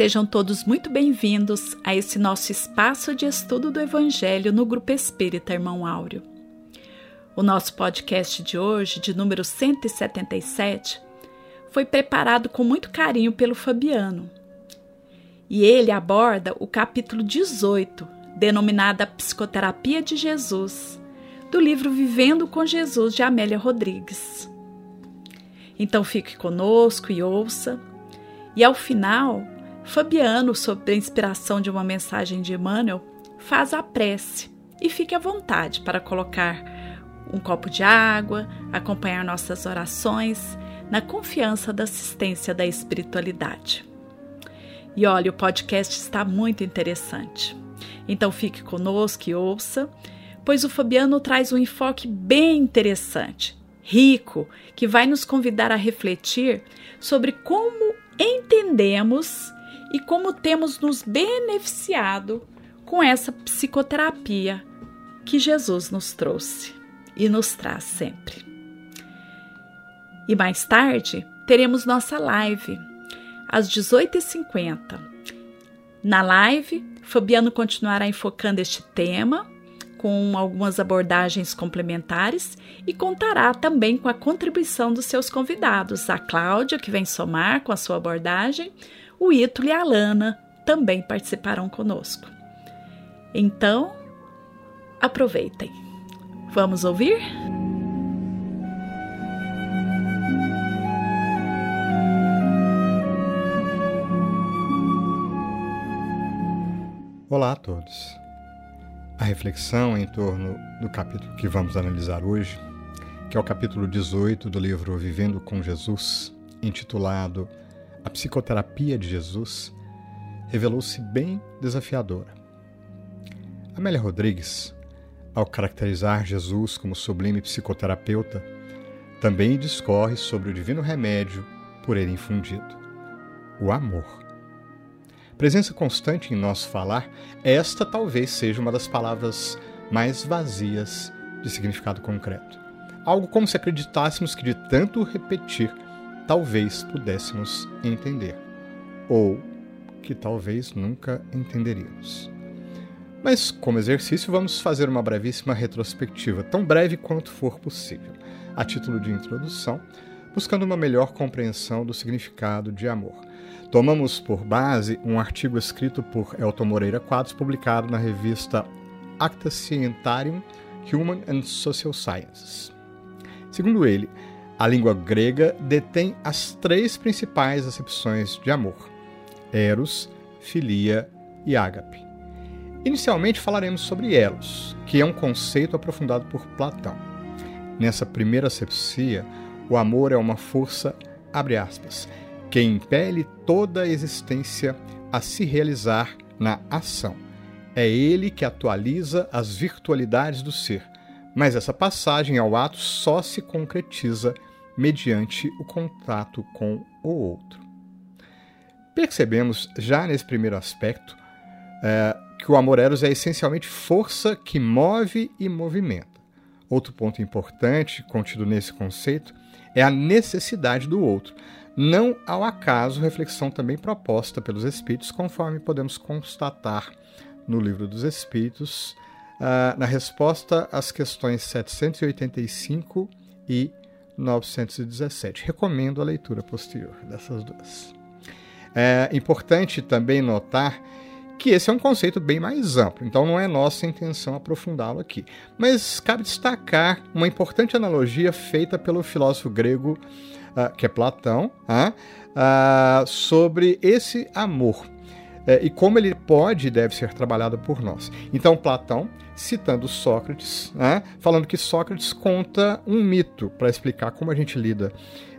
Sejam todos muito bem-vindos a esse nosso espaço de estudo do Evangelho no Grupo Espírita Irmão Áureo. O nosso podcast de hoje, de número 177, foi preparado com muito carinho pelo Fabiano. E ele aborda o capítulo 18, denominado Psicoterapia de Jesus, do livro Vivendo com Jesus de Amélia Rodrigues. Então fique conosco e ouça. E ao final, Fabiano, sob a inspiração de uma mensagem de Emmanuel, faz a prece e fique à vontade para colocar um copo de água, acompanhar nossas orações, na confiança da assistência da espiritualidade. E olha, o podcast está muito interessante. Então fique conosco e ouça, pois o Fabiano traz um enfoque bem interessante, rico, que vai nos convidar a refletir sobre como entendemos e como temos nos beneficiado com essa psicoterapia que Jesus nos trouxe e nos traz sempre. E mais tarde teremos nossa live às 18h50. Na live, Fabiano continuará enfocando este tema com algumas abordagens complementares e contará também com a contribuição dos seus convidados, a Cláudia, que vem somar com a sua abordagem, o Ítalo e a Alana também participarão conosco. Então, aproveitem. Vamos ouvir? Olá a todos. A reflexão em torno do capítulo que vamos analisar hoje, que é o capítulo 18 do livro Vivendo com Jesus, intitulado a psicoterapia de Jesus revelou-se bem desafiadora. Amélia Rodrigues, ao caracterizar Jesus como sublime psicoterapeuta, também discorre sobre o divino remédio por ele infundido: o amor. Presença constante em nosso falar, esta talvez seja uma das palavras mais vazias de significado concreto. Algo como se acreditássemos que de tanto repetir talvez pudéssemos entender, ou que talvez nunca entenderíamos. Mas, como exercício, vamos fazer uma brevíssima retrospectiva, tão breve quanto for possível, a título de introdução, buscando uma melhor compreensão do significado de amor. Tomamos por base um artigo escrito por Elton Moreira Quadros, publicado na revista Acta Scientarium Human and Social Sciences. Segundo ele, a língua grega detém as três principais acepções de amor: eros, filia e ágape. Inicialmente falaremos sobre eros, que é um conceito aprofundado por Platão. Nessa primeira acepcia, o amor é uma força, abre aspas, que impele toda a existência a se realizar na ação. É ele que atualiza as virtualidades do ser, mas essa passagem ao ato só se concretiza mediante o contato com o outro. Percebemos já nesse primeiro aspecto é, que o amor eros é essencialmente força que move e movimenta. Outro ponto importante contido nesse conceito é a necessidade do outro, não ao acaso reflexão também proposta pelos Espíritos, conforme podemos constatar no Livro dos Espíritos, uh, na resposta às questões 785 e 917. Recomendo a leitura posterior dessas duas. É importante também notar que esse é um conceito bem mais amplo, então não é nossa intenção aprofundá-lo aqui. Mas cabe destacar uma importante analogia feita pelo filósofo grego, uh, que é Platão, uh, uh, sobre esse amor é, e como ele pode e deve ser trabalhado por nós. Então, Platão, citando Sócrates, né, falando que Sócrates conta um mito para explicar como a gente lida.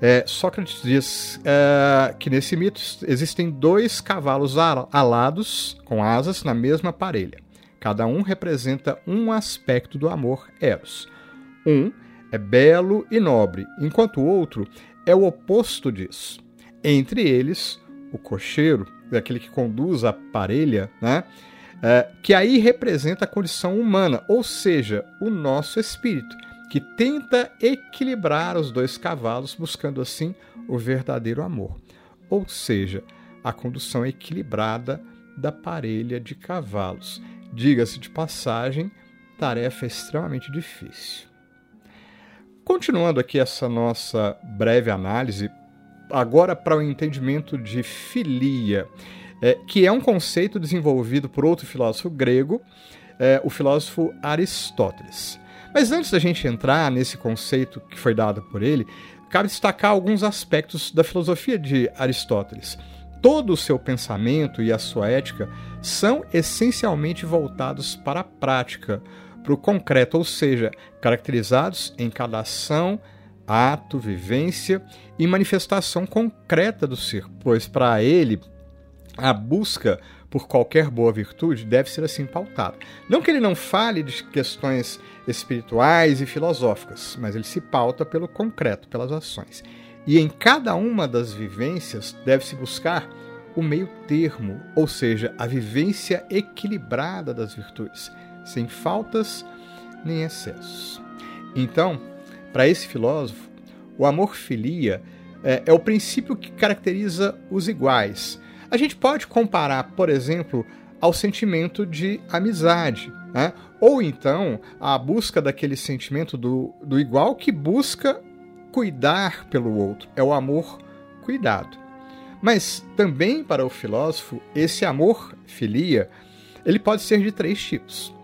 É, Sócrates diz é, que nesse mito existem dois cavalos alados com asas na mesma parelha. Cada um representa um aspecto do amor Eros. Um é belo e nobre, enquanto o outro é o oposto disso. Entre eles, o cocheiro, aquele que conduz a parelha, né? É, que aí representa a condição humana, ou seja, o nosso espírito, que tenta equilibrar os dois cavalos, buscando assim o verdadeiro amor. Ou seja, a condução equilibrada da parelha de cavalos. Diga-se de passagem, tarefa extremamente difícil. Continuando aqui essa nossa breve análise, agora para o entendimento de filia, é, que é um conceito desenvolvido por outro filósofo grego, é, o filósofo Aristóteles. Mas antes da gente entrar nesse conceito que foi dado por ele, cabe destacar alguns aspectos da filosofia de Aristóteles. Todo o seu pensamento e a sua ética são essencialmente voltados para a prática, para o concreto, ou seja, caracterizados em cada ação, ato, vivência e manifestação concreta do ser, pois para ele a busca por qualquer boa virtude deve ser assim pautada. Não que ele não fale de questões espirituais e filosóficas, mas ele se pauta pelo concreto, pelas ações. E em cada uma das vivências deve-se buscar o meio termo, ou seja, a vivência equilibrada das virtudes, sem faltas nem excessos. Então, para esse filósofo, o amor filia é, é o princípio que caracteriza os iguais, a gente pode comparar, por exemplo, ao sentimento de amizade, né? ou então a busca daquele sentimento do, do igual que busca cuidar pelo outro, é o amor cuidado. Mas também para o filósofo, esse amor filia, ele pode ser de três tipos.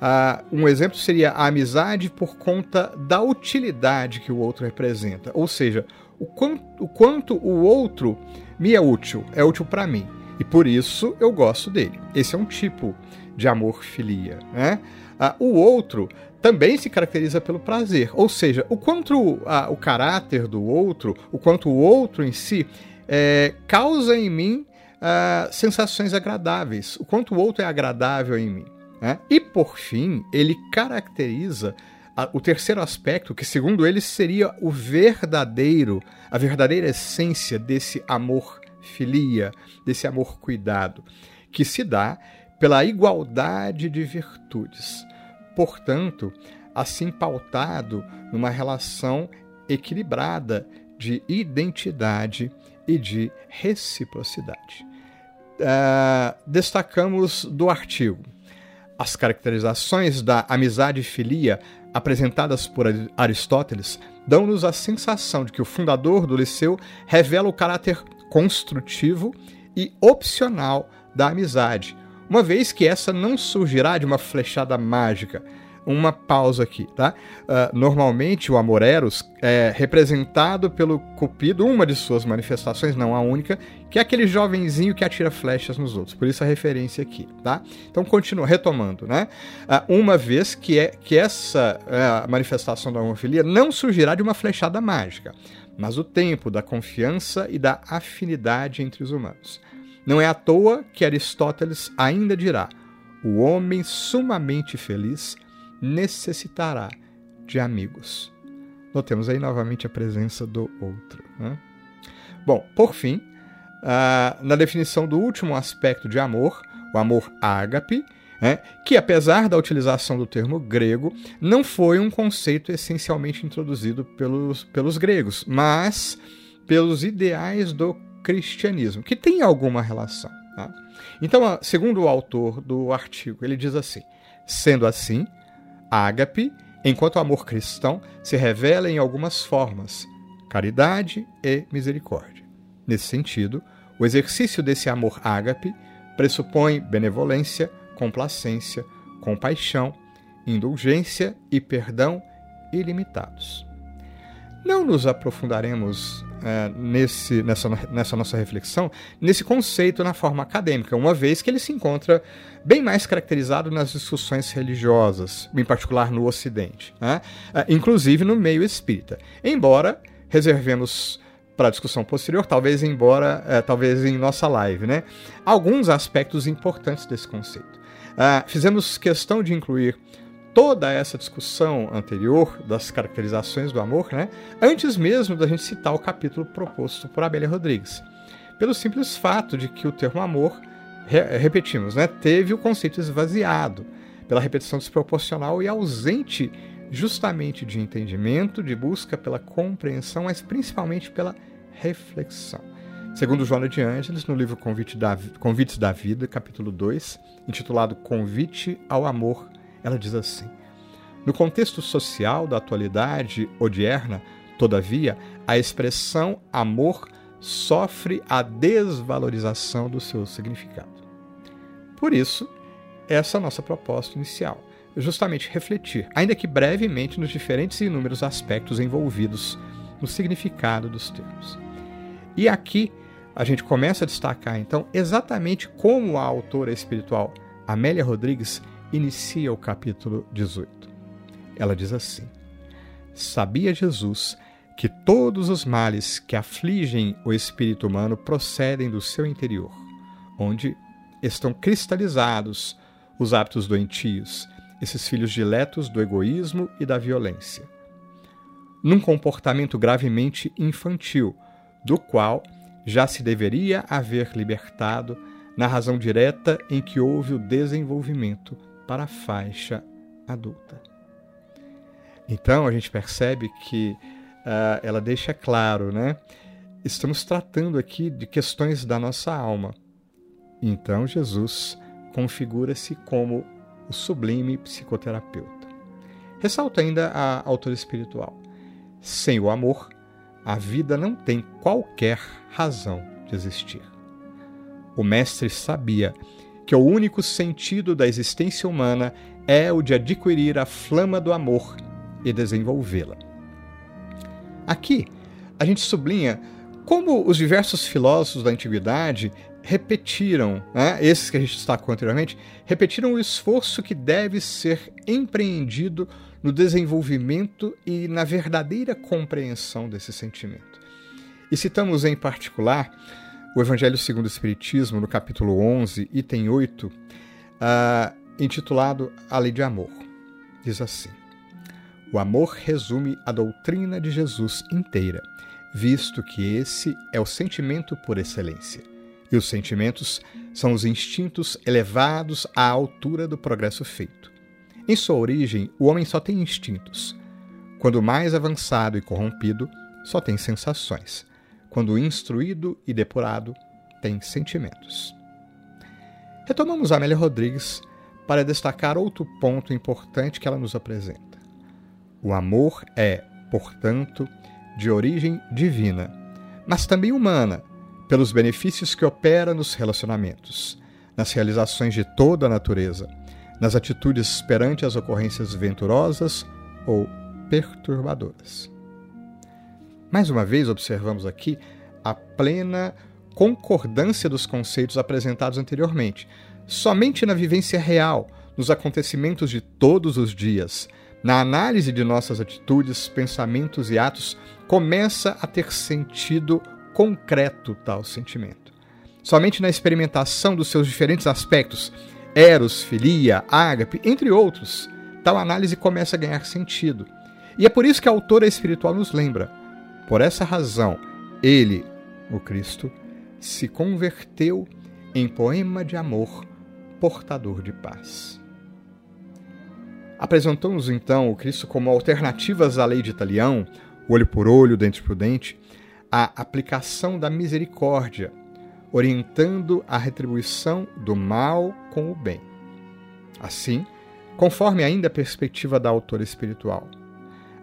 Uh, um exemplo seria a amizade por conta da utilidade que o outro representa, ou seja, o quanto o, quanto o outro me é útil, é útil para mim. E por isso eu gosto dele. Esse é um tipo de amor filia. Né? Ah, o outro também se caracteriza pelo prazer, ou seja, o quanto ah, o caráter do outro, o quanto o outro em si é, causa em mim ah, sensações agradáveis, o quanto o outro é agradável em mim. Né? E por fim, ele caracteriza o terceiro aspecto, que segundo ele seria o verdadeiro, a verdadeira essência desse amor filia, desse amor cuidado, que se dá pela igualdade de virtudes. Portanto, assim pautado numa relação equilibrada de identidade e de reciprocidade. Uh, destacamos do artigo as caracterizações da amizade filia apresentadas por Aristóteles dão-nos a sensação de que o fundador do Liceu revela o caráter construtivo e opcional da amizade, uma vez que essa não surgirá de uma flechada mágica, uma pausa aqui, tá? Uh, normalmente o amor eros é representado pelo Cupido, uma de suas manifestações, não a única, que é aquele jovenzinho que atira flechas nos outros. Por isso a referência aqui, tá? Então continua retomando, né? Uh, uma vez que é que essa uh, manifestação da homofilia não surgirá de uma flechada mágica, mas o tempo da confiança e da afinidade entre os humanos. Não é à toa que Aristóteles ainda dirá: o homem sumamente feliz necessitará de amigos. Notemos aí novamente a presença do outro. Né? Bom, por fim, uh, na definição do último aspecto de amor, o amor ágape, né, que apesar da utilização do termo grego, não foi um conceito essencialmente introduzido pelos, pelos gregos, mas pelos ideais do cristianismo, que tem alguma relação. Tá? Então, segundo o autor do artigo, ele diz assim: sendo assim, ágape, enquanto o amor cristão se revela em algumas formas: caridade e misericórdia. Nesse sentido, o exercício desse amor ágape pressupõe benevolência, complacência, compaixão, indulgência e perdão ilimitados. Não nos aprofundaremos é, nesse, nessa, nessa nossa reflexão nesse conceito na forma acadêmica, uma vez que ele se encontra bem mais caracterizado nas discussões religiosas, em particular no Ocidente, né? É, inclusive no meio espírita. Embora reservemos para discussão posterior, talvez embora, é, talvez em nossa live, né? Alguns aspectos importantes desse conceito. Uh, fizemos questão de incluir toda essa discussão anterior das caracterizações do amor, né, antes mesmo da gente citar o capítulo proposto por Abélia Rodrigues. Pelo simples fato de que o termo amor, re repetimos, né, teve o conceito esvaziado pela repetição desproporcional e ausente justamente de entendimento, de busca pela compreensão, mas principalmente pela reflexão. Segundo Joana de Ângeles, no livro Convite da, Convites da Vida, capítulo 2, intitulado Convite ao Amor, ela diz assim: No contexto social da atualidade odierna, todavia, a expressão amor sofre a desvalorização do seu significado. Por isso, essa é a nossa proposta inicial, justamente refletir, ainda que brevemente, nos diferentes e inúmeros aspectos envolvidos no significado dos termos. E aqui a gente começa a destacar, então, exatamente como a autora espiritual Amélia Rodrigues inicia o capítulo 18. Ela diz assim: Sabia Jesus que todos os males que afligem o espírito humano procedem do seu interior, onde estão cristalizados os hábitos doentios, esses filhos diletos do egoísmo e da violência. Num comportamento gravemente infantil, do qual já se deveria haver libertado na razão direta em que houve o desenvolvimento para a faixa adulta. Então a gente percebe que uh, ela deixa claro, né? Estamos tratando aqui de questões da nossa alma. Então Jesus configura-se como o sublime psicoterapeuta. Ressalta ainda a autora espiritual. Sem o amor, a vida não tem qualquer razão de existir. O mestre sabia que o único sentido da existência humana é o de adquirir a flama do amor e desenvolvê-la. Aqui, a gente sublinha como os diversos filósofos da antiguidade repetiram, né, esses que a gente destacou anteriormente, repetiram o esforço que deve ser empreendido no desenvolvimento e na verdadeira compreensão desse sentimento. E citamos em particular o Evangelho segundo o Espiritismo, no capítulo 11, item 8, uh, intitulado A Lei de Amor. Diz assim: O amor resume a doutrina de Jesus inteira, visto que esse é o sentimento por excelência. E os sentimentos são os instintos elevados à altura do progresso feito. Em sua origem, o homem só tem instintos. Quando mais avançado e corrompido, só tem sensações. Quando instruído e depurado, tem sentimentos. Retomamos Amélia Rodrigues para destacar outro ponto importante que ela nos apresenta. O amor é, portanto, de origem divina, mas também humana, pelos benefícios que opera nos relacionamentos, nas realizações de toda a natureza, nas atitudes perante as ocorrências venturosas ou perturbadoras. Mais uma vez, observamos aqui a plena concordância dos conceitos apresentados anteriormente. Somente na vivência real, nos acontecimentos de todos os dias, na análise de nossas atitudes, pensamentos e atos, começa a ter sentido concreto tal sentimento. Somente na experimentação dos seus diferentes aspectos, eros, filia, ágape, entre outros, tal análise começa a ganhar sentido. E é por isso que a autora espiritual nos lembra. Por essa razão, ele, o Cristo, se converteu em poema de amor, portador de paz. Apresentou-nos então o Cristo como alternativas à lei de Italião, olho por olho, dente por dente, a aplicação da misericórdia, orientando a retribuição do mal com o bem. Assim, conforme ainda a perspectiva da autora espiritual,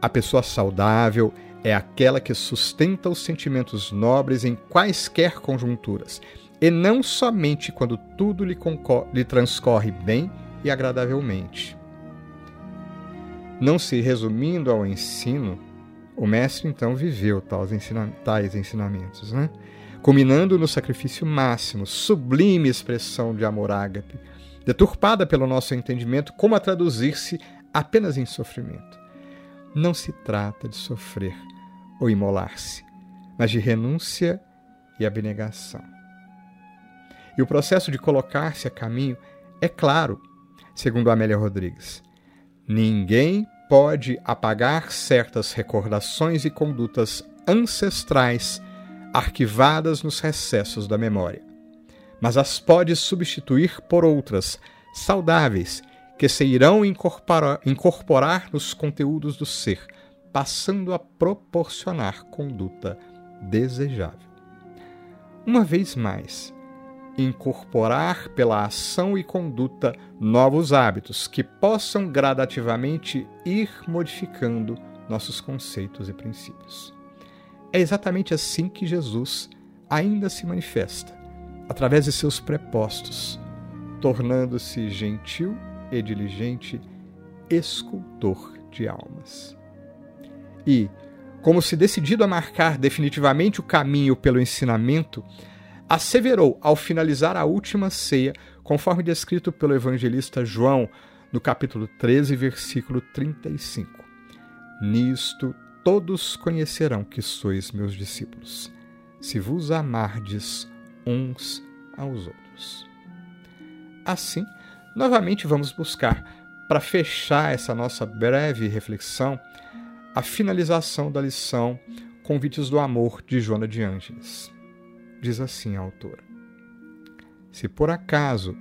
a pessoa saudável é aquela que sustenta os sentimentos nobres em quaisquer conjunturas, e não somente quando tudo lhe, lhe transcorre bem e agradavelmente. Não se resumindo ao ensino, o mestre então viveu tais, tais ensinamentos, né? culminando no sacrifício máximo, sublime expressão de amor ágape, deturpada pelo nosso entendimento como a traduzir-se apenas em sofrimento. Não se trata de sofrer ou imolar-se, mas de renúncia e abnegação. E o processo de colocar-se a caminho é claro, segundo Amélia Rodrigues. Ninguém pode apagar certas recordações e condutas ancestrais arquivadas nos recessos da memória, mas as pode substituir por outras, saudáveis, que se irão incorporar, incorporar nos conteúdos do ser, passando a proporcionar conduta desejável. uma vez mais, incorporar pela ação e conduta novos hábitos que possam gradativamente ir modificando nossos conceitos e princípios. É exatamente assim que Jesus ainda se manifesta, através de seus prepostos, tornando-se gentil e diligente escultor de almas. E, como se decidido a marcar definitivamente o caminho pelo ensinamento, asseverou ao finalizar a última ceia, conforme descrito pelo evangelista João, no capítulo 13, versículo 35. Nisto todos conhecerão que sois meus discípulos, se vos amardes uns aos outros. Assim, novamente vamos buscar, para fechar essa nossa breve reflexão, a finalização da lição Convites do Amor de Joana de Ângeles. Diz assim a autora: Se por acaso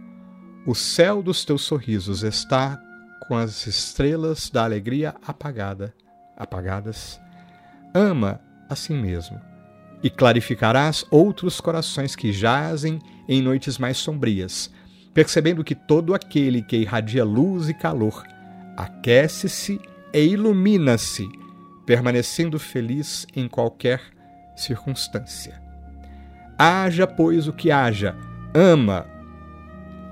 o céu dos teus sorrisos está com as estrelas da alegria apagada, apagadas, ama a si mesmo e clarificarás outros corações que jazem em noites mais sombrias, percebendo que todo aquele que irradia luz e calor aquece-se e ilumina-se, permanecendo feliz em qualquer circunstância. Haja, pois, o que haja, ama.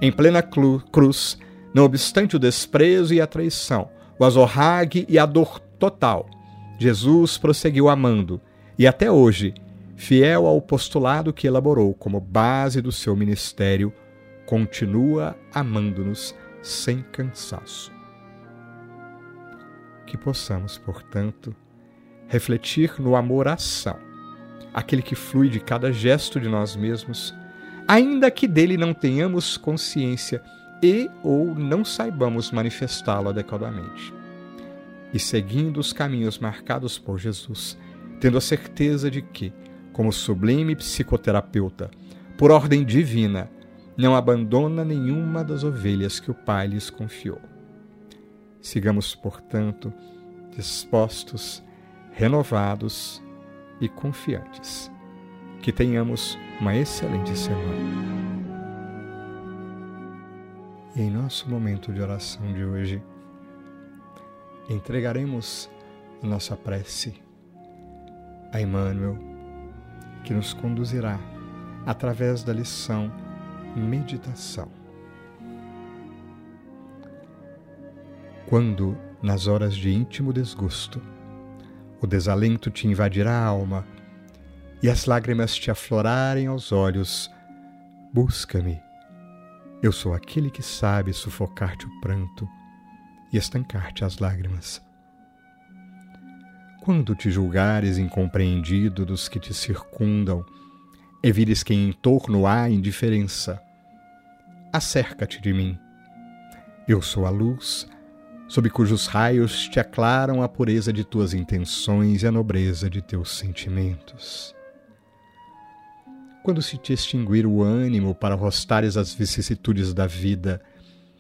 Em plena cruz, não obstante o desprezo e a traição, o azorrague e a dor total, Jesus prosseguiu amando, e até hoje, fiel ao postulado que elaborou como base do seu ministério, continua amando-nos sem cansaço. Que possamos, portanto, refletir no amor-ação aquele que flui de cada gesto de nós mesmos, ainda que dele não tenhamos consciência e ou não saibamos manifestá-lo adequadamente. E seguindo os caminhos marcados por Jesus, tendo a certeza de que, como sublime psicoterapeuta, por ordem divina, não abandona nenhuma das ovelhas que o Pai lhes confiou. Sigamos, portanto, dispostos, renovados e confiantes. Que tenhamos uma excelente semana. E em nosso momento de oração de hoje, entregaremos nossa prece a Emmanuel, que nos conduzirá através da lição Meditação. Quando, nas horas de íntimo desgosto, o desalento te invadirá a alma e as lágrimas te aflorarem aos olhos. Busca-me. Eu sou aquele que sabe sufocar-te o pranto e estancar-te as lágrimas. Quando te julgares incompreendido dos que te circundam e vires que em torno há indiferença, acerca-te de mim. Eu sou a luz sob cujos raios te aclaram a pureza de tuas intenções e a nobreza de teus sentimentos. Quando se te extinguir o ânimo para rostares as vicissitudes da vida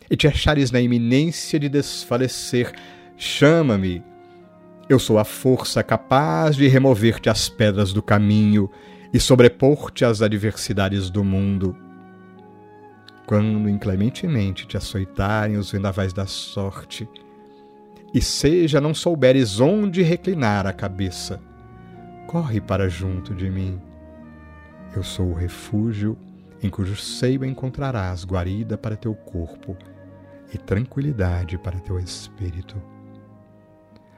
e te achares na iminência de desfalecer, chama-me. Eu sou a força capaz de remover-te as pedras do caminho e sobrepor-te às adversidades do mundo. Quando inclementemente te açoitarem os vendavais da sorte, e seja não souberes onde reclinar a cabeça, corre para junto de mim. Eu sou o refúgio em cujo seio encontrarás guarida para teu corpo e tranquilidade para teu espírito.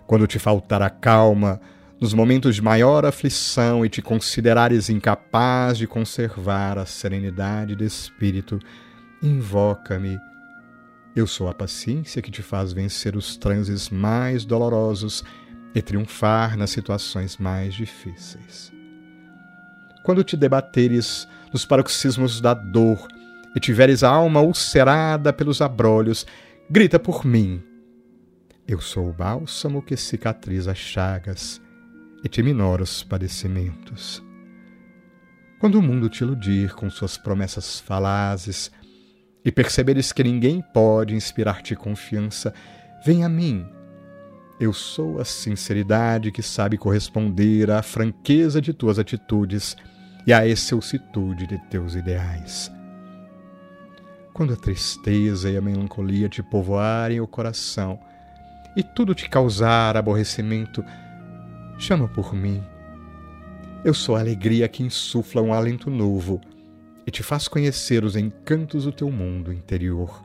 Quando te faltar a calma, nos momentos de maior aflição e te considerares incapaz de conservar a serenidade de espírito, invoca-me. Eu sou a paciência que te faz vencer os transes mais dolorosos e triunfar nas situações mais difíceis. Quando te debateres nos paroxismos da dor e tiveres a alma ulcerada pelos abrolhos, grita por mim. Eu sou o bálsamo que cicatriza as chagas e te minora os padecimentos. Quando o mundo te iludir com suas promessas falazes, e perceberes que ninguém pode inspirar-te confiança, vem a mim. Eu sou a sinceridade que sabe corresponder à franqueza de tuas atitudes e à excelsitude de teus ideais. Quando a tristeza e a melancolia te povoarem o coração e tudo te causar aborrecimento, chama por mim. Eu sou a alegria que insufla um alento novo e te faz conhecer os encantos do teu mundo interior.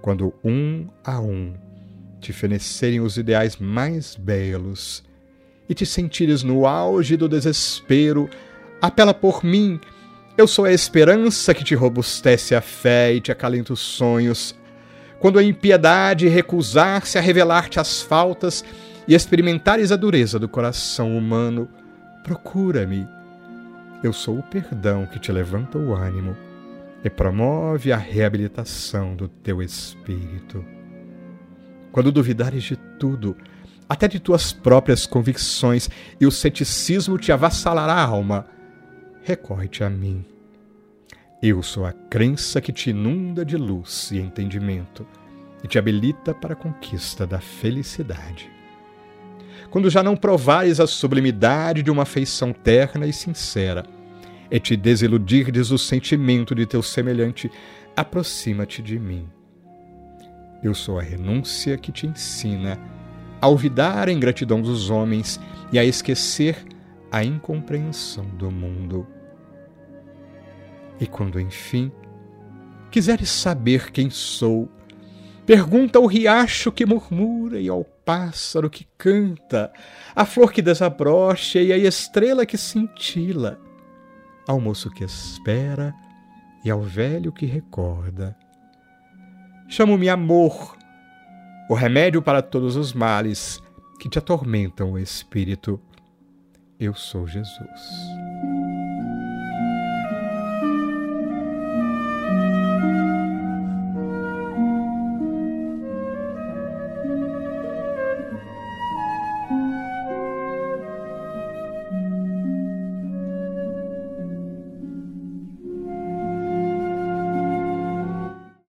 Quando um a um te fenecerem os ideais mais belos e te sentires no auge do desespero, apela por mim. Eu sou a esperança que te robustece a fé e te acalenta os sonhos. Quando a impiedade recusar-se a revelar-te as faltas e experimentares a dureza do coração humano, procura-me eu sou o perdão que te levanta o ânimo e promove a reabilitação do teu espírito. Quando duvidares de tudo, até de tuas próprias convicções, e o ceticismo te avassalará a alma, recorre-te a mim. Eu sou a crença que te inunda de luz e entendimento e te habilita para a conquista da felicidade. Quando já não provares a sublimidade de uma afeição terna e sincera, e te desiludirdes o sentimento de teu semelhante, aproxima-te de mim. Eu sou a renúncia que te ensina a olvidar a ingratidão dos homens e a esquecer a incompreensão do mundo. E quando, enfim, quiseres saber quem sou, pergunta ao riacho que murmura e ao pássaro que canta, à flor que desabrocha e à estrela que cintila ao moço que espera e ao velho que recorda. Chamo-me amor, o remédio para todos os males que te atormentam o espírito. Eu sou Jesus.